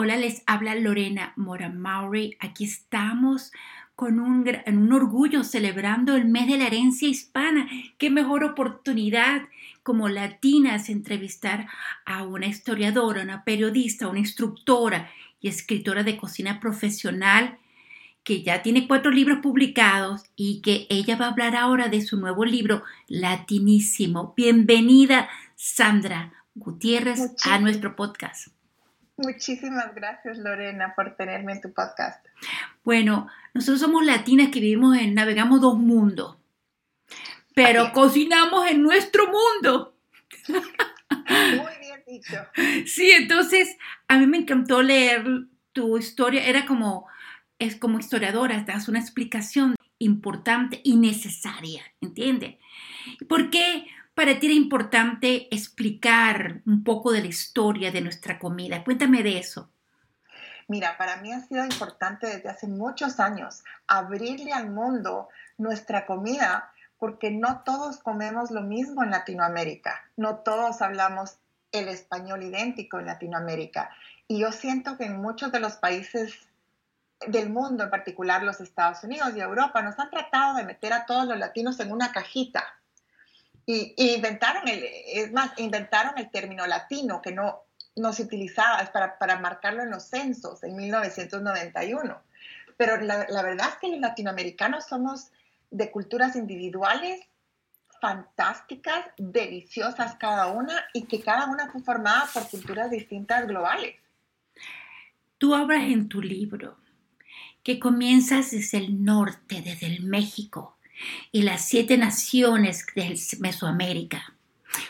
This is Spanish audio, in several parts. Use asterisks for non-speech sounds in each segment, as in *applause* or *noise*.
Hola, les habla Lorena Mora Maury. Aquí estamos con un, un, orgullo celebrando el mes de la herencia hispana. Qué mejor oportunidad como latinas entrevistar a una historiadora, una periodista, una instructora y escritora de cocina profesional que ya tiene cuatro libros publicados y que ella va a hablar ahora de su nuevo libro, Latinísimo. Bienvenida, Sandra Gutiérrez, a nuestro podcast. Muchísimas gracias, Lorena, por tenerme en tu podcast. Bueno, nosotros somos latinas que vivimos en, navegamos dos mundos, pero cocinamos en nuestro mundo. Muy bien dicho. Sí, entonces a mí me encantó leer tu historia. Era como, es como historiadora, das una explicación importante y necesaria, ¿entiendes? ¿Por qué? Para ti era importante explicar un poco de la historia de nuestra comida. Cuéntame de eso. Mira, para mí ha sido importante desde hace muchos años abrirle al mundo nuestra comida porque no todos comemos lo mismo en Latinoamérica, no todos hablamos el español idéntico en Latinoamérica. Y yo siento que en muchos de los países del mundo, en particular los Estados Unidos y Europa, nos han tratado de meter a todos los latinos en una cajita y, inventaron el, es más, inventaron el término latino que no, no se utilizaba para, para marcarlo en los censos en 1991. Pero la, verdad es que los latinoamericanos somos de culturas individuales fantásticas, deliciosas cada una y que cada una fue formada por culturas distintas globales. Tú hablas en tu libro que comienzas desde el norte, desde el México, y las siete naciones de Mesoamérica.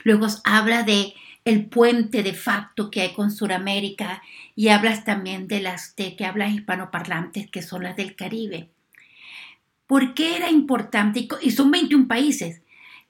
Luego habla de el puente de facto que hay con Sudamérica y hablas también de las de que hablan hispanoparlantes que son las del Caribe. ¿Por qué era importante? Y son 21 países.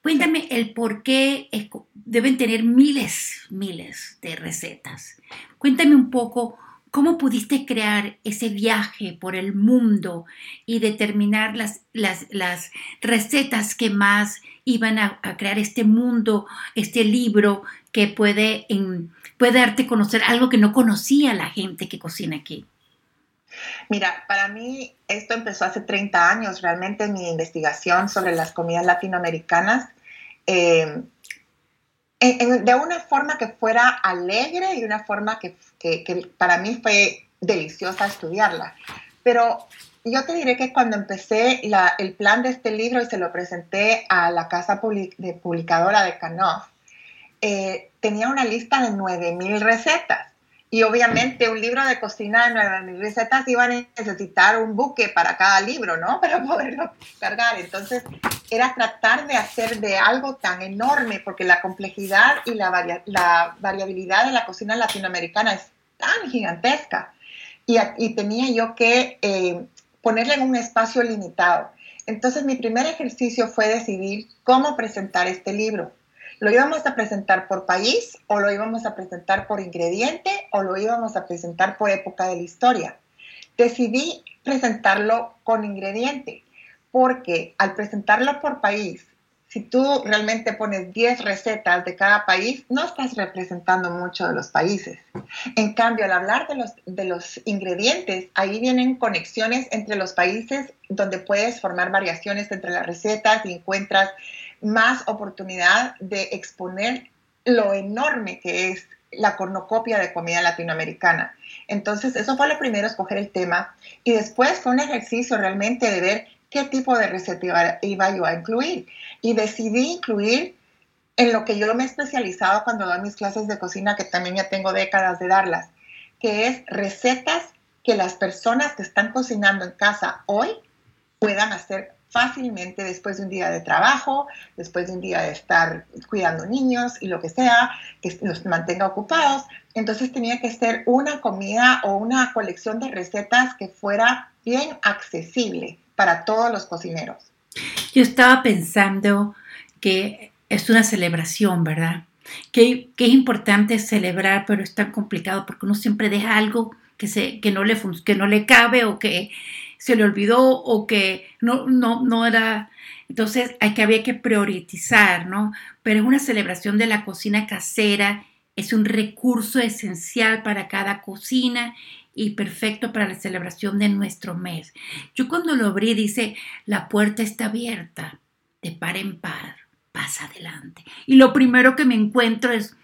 Cuéntame el por qué deben tener miles, miles de recetas. Cuéntame un poco ¿Cómo pudiste crear ese viaje por el mundo y determinar las, las, recetas que más iban a, crear este mundo, este libro que puede, puede darte conocer algo que no conocía la gente que cocina aquí? Mira, para mí esto empezó hace 30 años, realmente mi investigación sobre las comidas latinoamericanas. Eh, de una forma que fuera alegre y una forma que, que, para mí fue deliciosa estudiarla. Pero yo te diré que cuando empecé el plan de este libro y se lo presenté a la casa publicadora de Canoff, eh, tenía una lista de 9.000 recetas. Y obviamente un libro de cocina 9.000 recetas iba a necesitar un buque para cada libro, ¿no? *laughs* Para poderlo cargar. Entonces era tratar de hacer de algo tan enorme, porque la complejidad y la, variabilidad de la cocina latinoamericana es tan gigantesca. Y, y tenía yo que eh, ponerle en un espacio limitado. Entonces mi primer ejercicio fue decidir cómo presentar este libro. ¿Lo íbamos a presentar por país o lo íbamos a presentar por ingrediente o lo íbamos a presentar por época de la historia? Decidí presentarlo con ingrediente porque al presentarlo por país, si tú realmente pones 10 recetas de cada país, no estás representando mucho de los países. En cambio, al hablar de los, de los ingredientes, ahí vienen conexiones entre los países donde puedes formar variaciones entre las recetas y encuentras más oportunidad de exponer lo enorme que es la cornucopia de comida latinoamericana. Entonces, eso fue lo primero, escoger el tema. Y después fue un ejercicio realmente de ver qué tipo de receta iba, yo a incluir. Y decidí incluir en lo que yo me he especializado cuando doy mis clases de cocina, que también ya tengo décadas de darlas, que es recetas que las personas que están cocinando en casa hoy puedan hacer fácilmente después de un día de trabajo, después de un día de estar cuidando niños y lo que sea, que los mantenga ocupados. Entonces tenía que ser una comida o una colección de recetas que fuera bien accesible para todos los cocineros. Yo estaba pensando que es una celebración, ¿verdad? Que, que es importante celebrar, pero es tan complicado porque uno siempre deja algo que, se, que, no, le, que no le cabe o que se le olvidó o que no, no, no era... Entonces hay que, había que priorizar, ¿no? Pero es una celebración de la cocina casera es un recurso esencial para cada cocina y perfecto para la celebración de nuestro mes. Yo cuando lo abrí dice, la puerta está abierta, de par en par, pasa adelante. Y lo primero que me encuentro es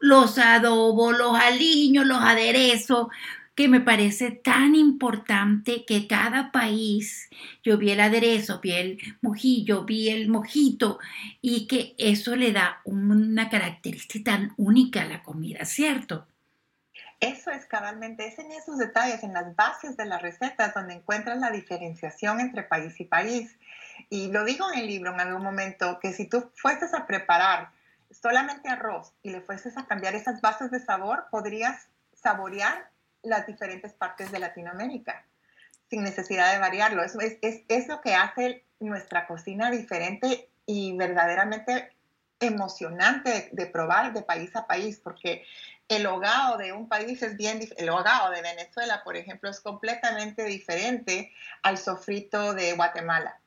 los adobos, los aliños, los aderezos, que me parece tan importante que cada país, yo vi el aderezo, vi el mojillo, vi el mojito, y que eso le da una característica tan única a la comida, ¿cierto? Eso es cabalmente, es en esos detalles, en las bases de las recetas, donde encuentras la diferenciación entre país y país. Y lo digo en el libro en algún momento, que si tú fueses a preparar solamente arroz y le fueses a cambiar esas bases de sabor, podrías saborear las diferentes partes de Latinoamérica sin necesidad de variarlo. Eso es, es, lo que hace nuestra cocina diferente y verdaderamente emocionante de, probar de país a país, porque el hogado de un país es bien, el hogado de Venezuela, por ejemplo, es completamente diferente al sofrito de Guatemala.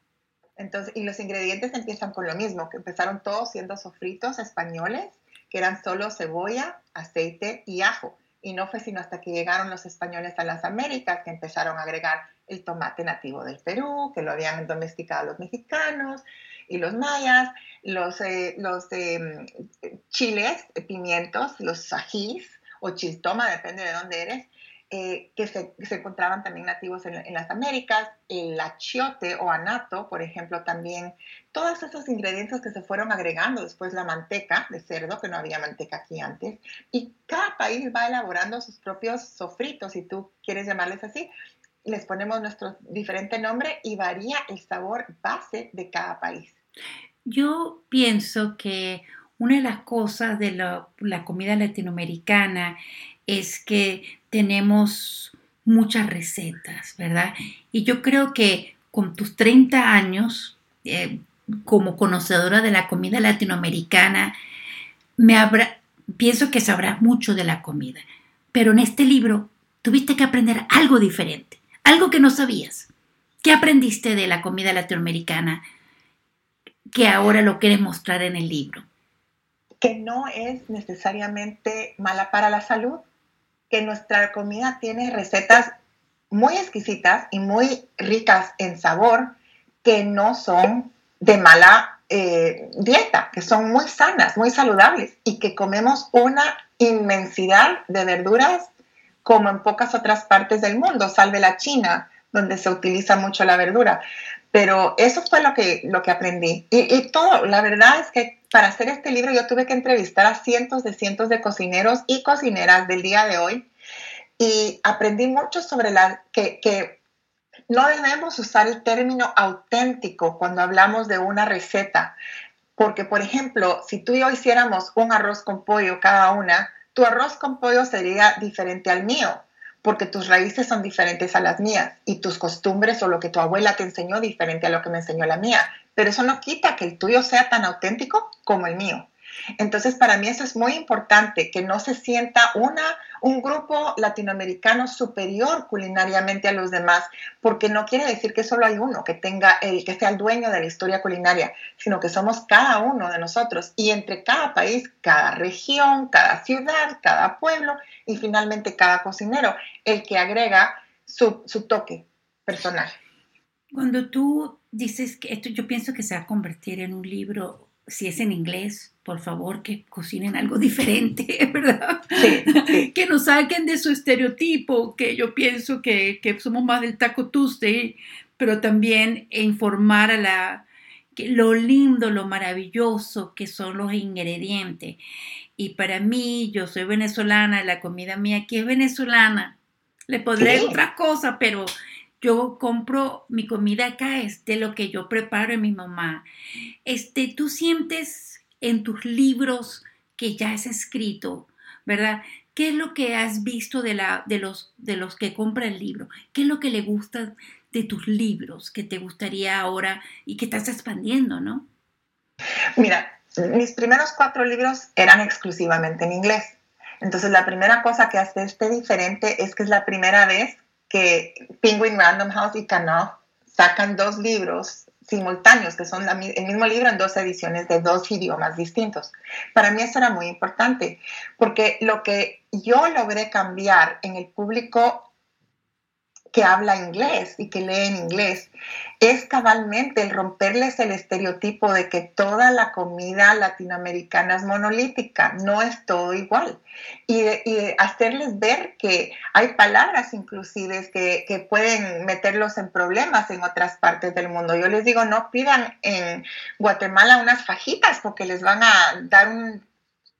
Entonces, y los ingredientes empiezan con lo mismo, que empezaron todos siendo sofritos españoles, que eran solo cebolla, aceite y ajo. Y no fue sino hasta que llegaron los españoles a las Américas que empezaron a agregar el tomate nativo del Perú, que lo habían domesticado los mexicanos y los mayas, los, eh, eh, chiles, pimientos, los ajís o chiltoma, depende de dónde eres, eh, que, se, encontraban también nativos en, las Américas, el achiote o anato, por ejemplo, también, todos esos ingredientes que se fueron agregando, después la manteca de cerdo, que no había manteca aquí antes, y cada país va elaborando sus propios sofritos, si tú quieres llamarles así, les ponemos nuestro diferente nombre y varía el sabor base de cada país. Yo pienso que una de las cosas de la comida latinoamericana es que tenemos muchas recetas, ¿verdad? Y yo creo que con tus 30 años, eh, como conocedora de la comida latinoamericana, me pienso que sabrás mucho de la comida. Pero en este libro tuviste que aprender algo diferente, algo que no sabías. ¿Qué aprendiste de la comida latinoamericana que ahora lo quieres mostrar en el libro? Que no es necesariamente mala para la salud, que nuestra comida tiene recetas muy exquisitas y muy ricas en sabor que no son de mala eh, dieta, que son muy sanas, muy saludables y que comemos una inmensidad de verduras como en pocas otras partes del mundo, salve la China, donde se utiliza mucho la verdura. Pero eso fue lo que, lo que aprendí. Y, y, todo, la verdad es que para hacer este libro yo tuve que entrevistar a cientos de cientos de cocineros y cocineras del día de hoy. Y aprendí mucho sobre la que, que no debemos usar el término auténtico cuando hablamos de una receta, porque por ejemplo, si tú y yo hiciéramos un arroz con pollo cada una, tu arroz con pollo sería diferente al mío, porque tus raíces son diferentes a las mías y tus costumbres o lo que tu abuela te enseñó diferente a lo que me enseñó la mía. Pero eso no quita que el tuyo sea tan auténtico como el mío. Entonces, para mí eso es muy importante, que no se sienta una, un grupo latinoamericano superior culinariamente a los demás, porque no quiere decir que solo hay uno que tenga el que sea el dueño de la historia culinaria, sino que somos cada uno de nosotros y entre cada país, cada región, cada ciudad, cada pueblo y finalmente cada cocinero, el que agrega su, su toque personal. Cuando tú dices que esto yo pienso que se va a convertir en un libro, si es en inglés, por favor, que cocinen algo *laughs* diferente, ¿verdad? *laughs* que nos saquen de su estereotipo, que yo pienso que, somos más del taco Tuesday, pero también informar a la que lo lindo, lo maravilloso que son los ingredientes. Y para mí, yo soy venezolana, la comida mía aquí es venezolana. Le podré otra cosa, pero yo compro mi comida acá, es de lo que yo preparo en mi mamá. Este, tú sientes en tus libros que ya has escrito, ¿verdad? ¿Qué es lo que has visto de, la, de, los, de los que compran el libro? ¿Qué es lo que le gusta de tus libros que te gustaría ahora y que estás expandiendo, no? Mira, mis primeros cuatro libros eran exclusivamente en inglés. Entonces, la primera cosa que hace este diferente es que es la primera vez que Penguin Random House y Canal sacan dos libros simultáneos, que son el mismo libro en dos ediciones de dos idiomas distintos. Para mí eso era muy importante, porque lo que yo logré cambiar en el público que habla inglés y que lee en inglés, es cabalmente el romperles el estereotipo de que toda la comida latinoamericana es monolítica, no es todo igual. Y, hacerles ver que hay palabras inclusive que, que, pueden meterlos en problemas en otras partes del mundo. Yo les digo, no pidan en Guatemala unas fajitas porque les van a dar un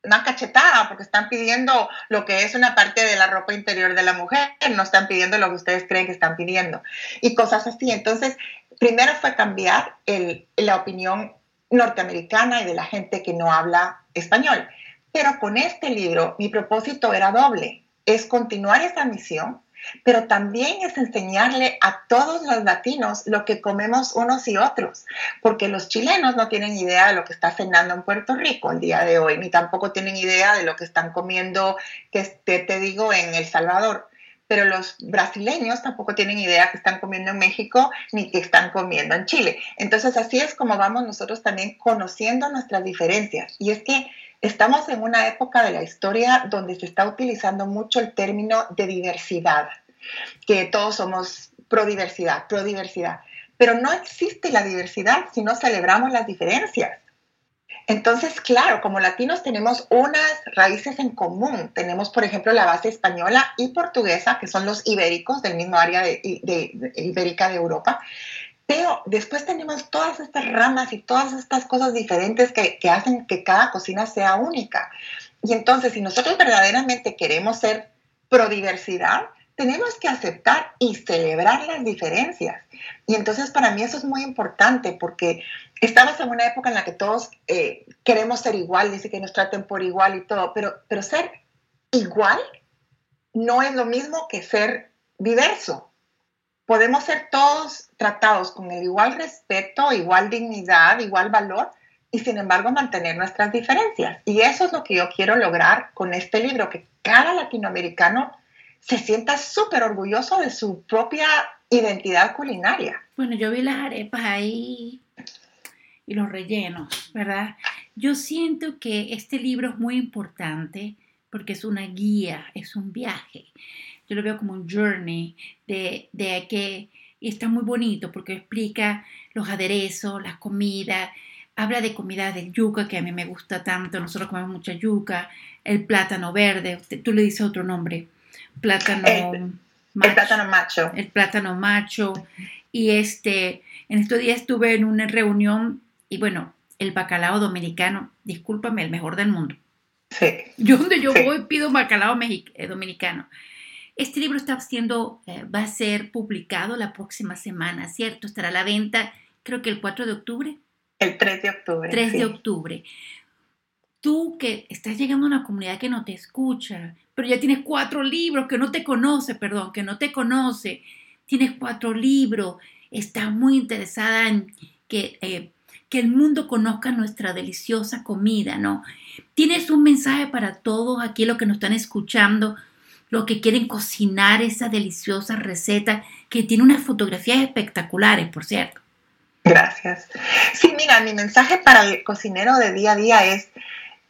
una cachetada porque están pidiendo lo que es una parte de la ropa interior de la mujer, no están pidiendo lo que ustedes creen que están pidiendo y cosas así. Entonces, primero fue cambiar la opinión norteamericana y de la gente que no habla español. Pero con este libro mi propósito era doble, es continuar esa misión pero también es enseñarle a todos los latinos lo que comemos unos y otros, porque los chilenos no tienen idea de lo que está cenando en Puerto Rico el día de hoy, ni tampoco tienen idea de lo que están comiendo, que te, te digo, en El Salvador pero los brasileños tampoco tienen idea que están comiendo en México ni que están comiendo en Chile. Entonces así es como vamos nosotros también conociendo nuestras diferencias. Y es que Estamos en una época de la historia donde se está utilizando mucho el término de diversidad, que todos somos pro diversidad, pro diversidad, pero no existe la diversidad si no celebramos las diferencias. Entonces, claro, como latinos tenemos unas raíces en común. Tenemos, por ejemplo, la base española y portuguesa, que son los ibéricos del mismo área de, ibérica de Europa. Pero después tenemos todas estas ramas y todas estas cosas diferentes que, hacen que cada cocina sea única. Y entonces, si nosotros verdaderamente queremos ser pro diversidad, tenemos que aceptar y celebrar las diferencias. Y entonces para mí eso es muy importante porque estamos en una época en la que todos eh, queremos ser igual, dice que nos traten por igual y todo, pero, pero ser igual no es lo mismo que ser diverso podemos ser todos tratados con el igual respeto, igual dignidad, igual valor y sin embargo mantener nuestras diferencias. Y eso es lo que yo quiero lograr con este libro, que cada latinoamericano se sienta súper orgulloso de su propia identidad culinaria. Bueno, yo vi las arepas ahí y los rellenos, ¿verdad? Yo siento que este libro es muy importante porque es una guía, es un viaje yo lo veo como un journey de, de que y está muy bonito porque explica los aderezos, las comidas, habla de comida de yuca que a mí me gusta tanto, nosotros comemos mucha yuca, el plátano verde, tú le dices otro nombre, plátano el, macho, el plátano macho. El plátano macho. Y este, en estos días estuve en una reunión y bueno, el bacalao dominicano, discúlpame, el mejor del mundo. Sí. Yo donde yo voy pido bacalao eh, dominicano. Este libro está siendo, eh, va a ser publicado la próxima semana, ¿cierto? Estará a la venta, creo que el 4 de octubre. El 3 de octubre. 3 de octubre. Tú que estás llegando a una comunidad que no te escucha, pero ya tienes cuatro libros, que no te conoce, perdón, que no te conoce, tienes cuatro libros, estás muy interesada en que, eh, que el mundo conozca nuestra deliciosa comida, ¿no? Tienes un mensaje para todos aquí, los que nos están escuchando, los que quieren cocinar esa deliciosa receta que tiene unas fotografías espectaculares, por cierto. Gracias. Sí, mira, mi mensaje para el cocinero de día a día es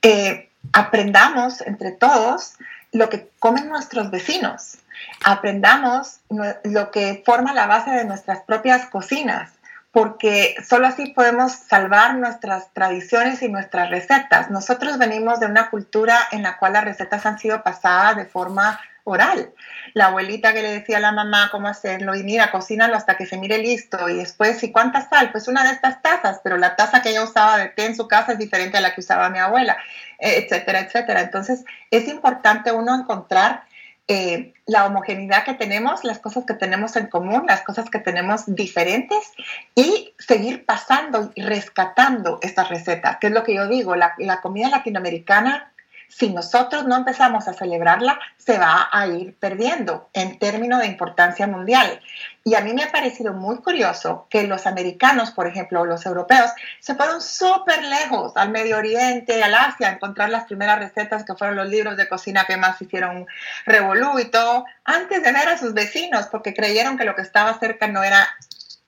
eh, aprendamos entre todos lo que comen nuestros vecinos, aprendamos lo que forma la base de nuestras propias cocinas, porque solo así podemos salvar nuestras tradiciones y nuestras recetas. Nosotros venimos de una cultura en la cual las recetas han sido pasadas de forma oral. La abuelita que le decía a la mamá cómo hacerlo y mira, cocínalo hasta que se mire listo y después, ¿y cuánta sal? Pues una de estas tazas, pero la taza que ella usaba de té en su casa es diferente a la que usaba mi abuela, etcétera, etcétera. Entonces, es importante uno encontrar eh, la homogeneidad que tenemos, las cosas que tenemos en común, las cosas que tenemos diferentes y seguir pasando y rescatando estas recetas, que es lo que yo digo, la, la comida latinoamericana si nosotros no empezamos a celebrarla, se va a ir perdiendo en términos de importancia mundial. Y a mí me ha parecido muy curioso que los americanos, por ejemplo, o los europeos, se fueron súper lejos al Medio Oriente, al Asia, a encontrar las primeras recetas que fueron los libros de cocina que más hicieron revolú y todo, antes de ver a sus vecinos, porque creyeron que lo que estaba cerca no era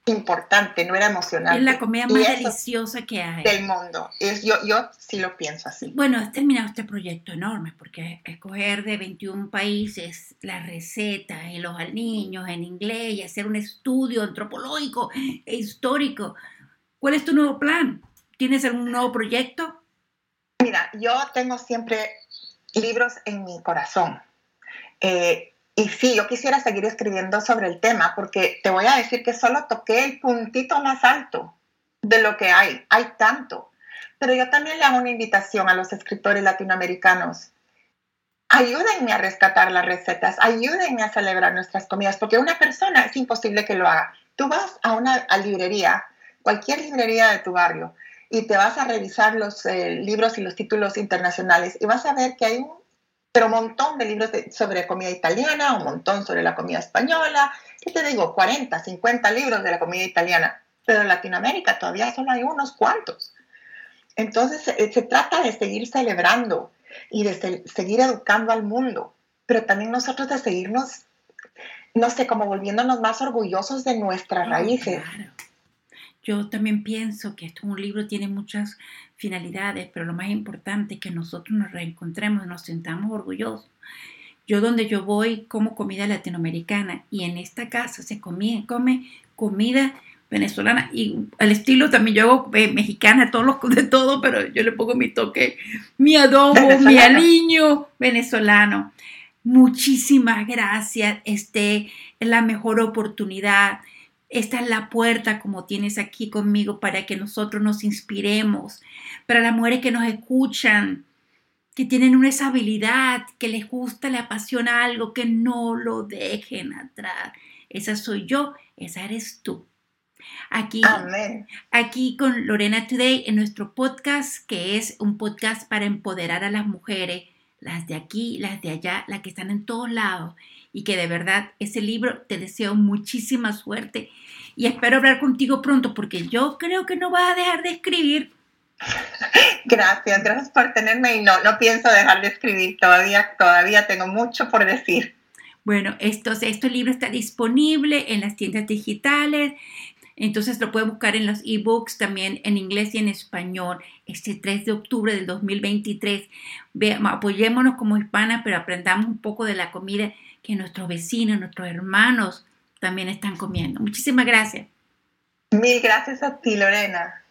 importante, no era emocionante. Es la comida más deliciosa que hay. Del mundo. Es, yo, yo sí lo pienso así. Bueno, has terminado este proyecto enorme porque escoger de 21 países las recetas y los niños en inglés y hacer un estudio antropológico e histórico. ¿Cuál es tu nuevo plan? ¿Tienes algún nuevo proyecto? Mira, yo tengo siempre libros en mi corazón. Eh, y sí, yo quisiera seguir escribiendo sobre el tema porque te voy a decir que solo toqué el puntito más alto de lo que hay. Hay tanto. Pero yo también le hago una invitación a los escritores latinoamericanos. Ayúdenme a rescatar las recetas, ayúdenme a celebrar nuestras comidas, porque una persona es imposible que lo haga. Tú vas a una librería, cualquier librería de tu barrio, y te vas a revisar los eh, libros y los títulos internacionales y vas a ver que hay un pero un montón de libros sobre comida italiana, un montón sobre la comida española, ¿qué te digo? 40, 50 libros de la comida italiana, pero en Latinoamérica todavía solo hay unos cuantos. Entonces se, trata de seguir celebrando y de seguir educando al mundo, pero también nosotros de seguirnos, no sé, como volviéndonos más orgullosos de nuestras raíces. Yo también pienso que esto, un libro tiene muchas finalidades, pero lo más importante es que nosotros nos reencontremos, nos sentamos orgullosos. Yo donde yo voy como comida latinoamericana y en esta casa se come, come comida venezolana y al estilo también yo hago eh, mexicana, todos los, de todo, pero yo le pongo mi toque, mi adobo, mi aliño venezolano. Muchísimas gracias, este es la mejor oportunidad esta es la puerta como tienes aquí conmigo para que nosotros nos inspiremos, para las mujeres que nos escuchan, que tienen una esa habilidad, que les gusta, le apasiona algo, que no lo dejen atrás. Esa soy yo, esa eres tú. Aquí, aquí con Lorena Today en nuestro podcast, que es un podcast para empoderar a las mujeres, las de aquí, las de allá, las que están en todos lados y que de verdad ese libro te deseo muchísima suerte y espero hablar contigo pronto porque yo creo que no vas a dejar de escribir. *laughs* Gracias, gracias por tenerme y no, no pienso dejar de escribir, todavía, todavía tengo mucho por decir. Bueno, esto, este libro está disponible en las tiendas digitales, entonces lo pueden buscar en los ebooks también en inglés y en español. Este 3 de octubre del 2023. Veamos, apoyémonos como hispanas, pero aprendamos un poco de la comida que nuestros vecinos, nuestros hermanos también están comiendo. Muchísimas gracias. Mil gracias a ti, Lorena.